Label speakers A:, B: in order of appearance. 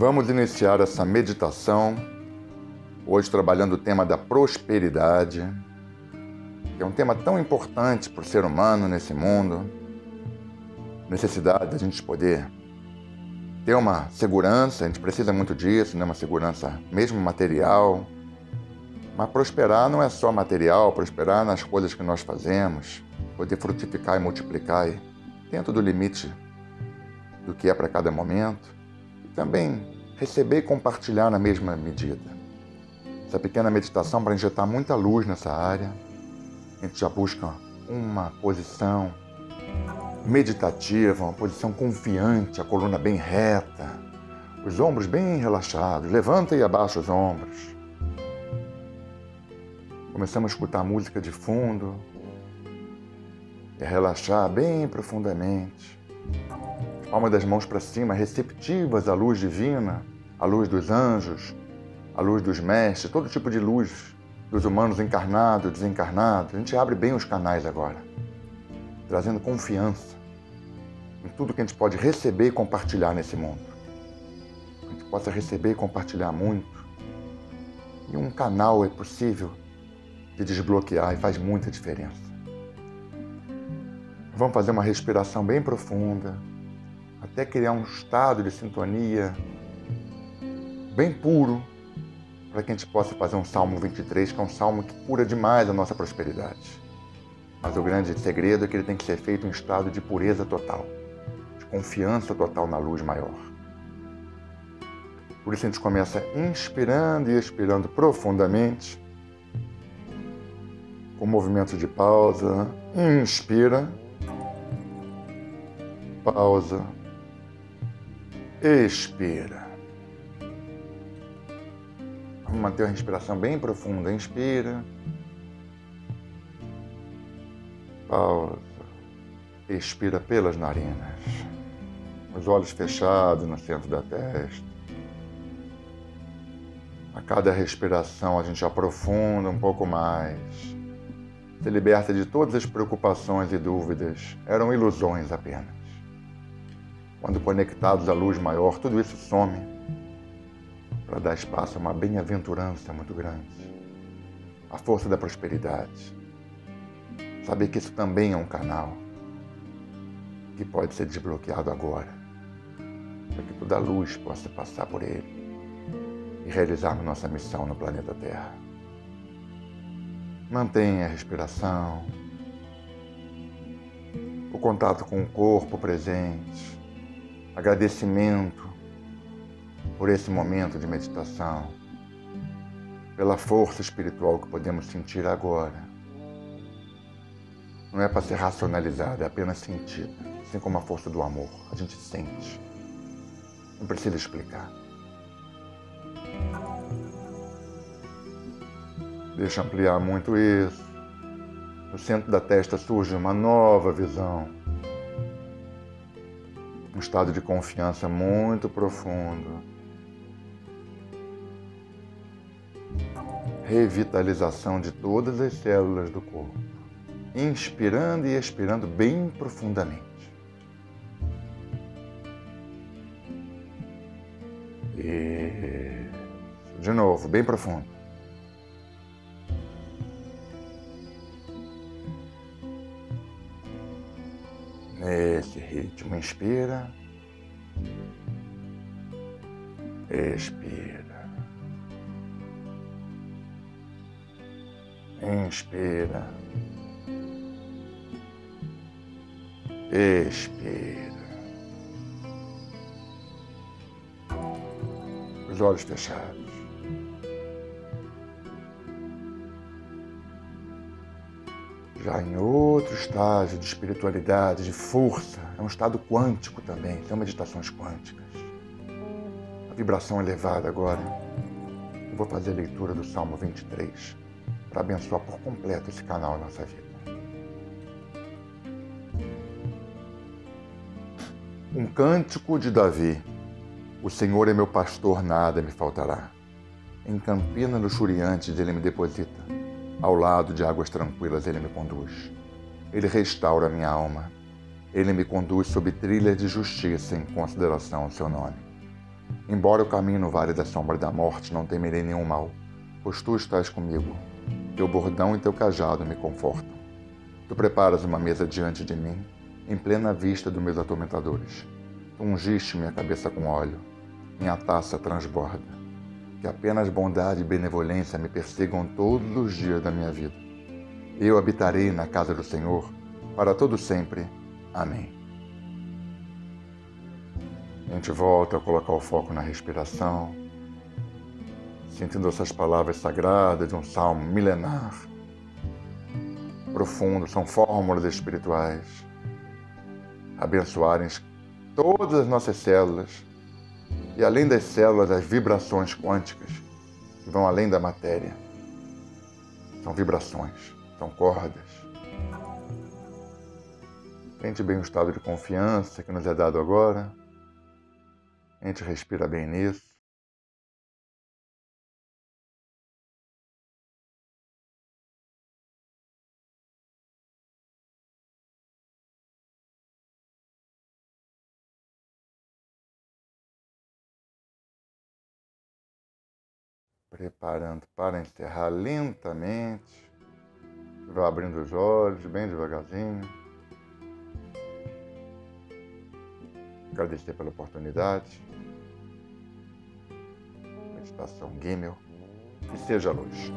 A: Vamos iniciar essa meditação hoje trabalhando o tema da prosperidade, que é um tema tão importante para o ser humano nesse mundo. Necessidade da gente poder ter uma segurança, a gente precisa muito disso, né? uma segurança mesmo material. Mas prosperar não é só material, prosperar nas coisas que nós fazemos, poder frutificar e multiplicar dentro do limite do que é para cada momento. Também receber e compartilhar na mesma medida. Essa pequena meditação para injetar muita luz nessa área. A gente já busca uma posição meditativa, uma posição confiante, a coluna bem reta, os ombros bem relaxados. Levanta e abaixa os ombros. Começamos a escutar música de fundo e a relaxar bem profundamente. Palmas das mãos para cima, receptivas à luz divina, à luz dos anjos, à luz dos mestres, todo tipo de luz dos humanos encarnados, desencarnados. A gente abre bem os canais agora, trazendo confiança em tudo que a gente pode receber e compartilhar nesse mundo. A gente possa receber e compartilhar muito. E um canal é possível de desbloquear e faz muita diferença. Vamos fazer uma respiração bem profunda, até criar um estado de sintonia bem puro, para que a gente possa fazer um Salmo 23, que é um salmo que cura demais a nossa prosperidade. Mas o grande segredo é que ele tem que ser feito em estado de pureza total, de confiança total na luz maior. Por isso a gente começa inspirando e expirando profundamente, com movimento de pausa. Inspira, pausa, expira. Vamos manter a respiração bem profunda. Inspira. Pausa. Expira pelas narinas. Os olhos fechados no centro da testa. A cada respiração a gente aprofunda um pouco mais. Se liberta de todas as preocupações e dúvidas. Eram ilusões apenas. Quando conectados à luz maior, tudo isso some para dar espaço a uma bem-aventurança muito grande. A força da prosperidade. Saber que isso também é um canal que pode ser desbloqueado agora, para que toda a luz possa passar por ele e realizarmos nossa missão no planeta Terra. Mantenha a respiração, o contato com o corpo presente, agradecimento por esse momento de meditação, pela força espiritual que podemos sentir agora. Não é para ser racionalizada, é apenas sentida, assim como a força do amor. A gente sente. Não precisa explicar. Deixa ampliar muito isso. No centro da testa surge uma nova visão um estado de confiança muito profundo. Revitalização de todas as células do corpo, inspirando e expirando bem profundamente. E de novo, bem profundo. Nesse ritmo, inspira, expira, inspira, expira. Os olhos fechados. Já em outro estágio de espiritualidade, de força, é um estado quântico também, são meditações quânticas. A vibração elevada agora. Eu vou fazer a leitura do Salmo 23 para abençoar por completo esse canal em nossa vida. Um cântico de Davi. O Senhor é meu pastor, nada me faltará. Em campina luxuriante ele me deposita ao lado de águas tranquilas ele me conduz. Ele restaura minha alma. Ele me conduz sob trilhas de justiça em consideração ao seu nome. Embora eu caminhe no vale da sombra da morte, não temerei nenhum mal, pois tu estás comigo. Teu bordão e teu cajado me confortam. Tu preparas uma mesa diante de mim, em plena vista dos meus atormentadores. Tu ungiste minha cabeça com óleo, minha taça transborda. Que apenas bondade e benevolência me persigam todos os dias da minha vida. Eu habitarei na casa do Senhor para todo sempre. Amém. A gente volta a colocar o foco na respiração, sentindo essas palavras sagradas de um salmo milenar, profundo, são fórmulas espirituais, abençoarem todas as nossas células e além das células, as vibrações quânticas que vão além da matéria. São vibrações, são cordas. Sente bem o estado de confiança que nos é dado agora. A gente respira bem nisso. Preparando para encerrar lentamente. Vai abrindo os olhos bem devagarzinho. agradecer pela oportunidade. Meditação Gimel. Que seja luz.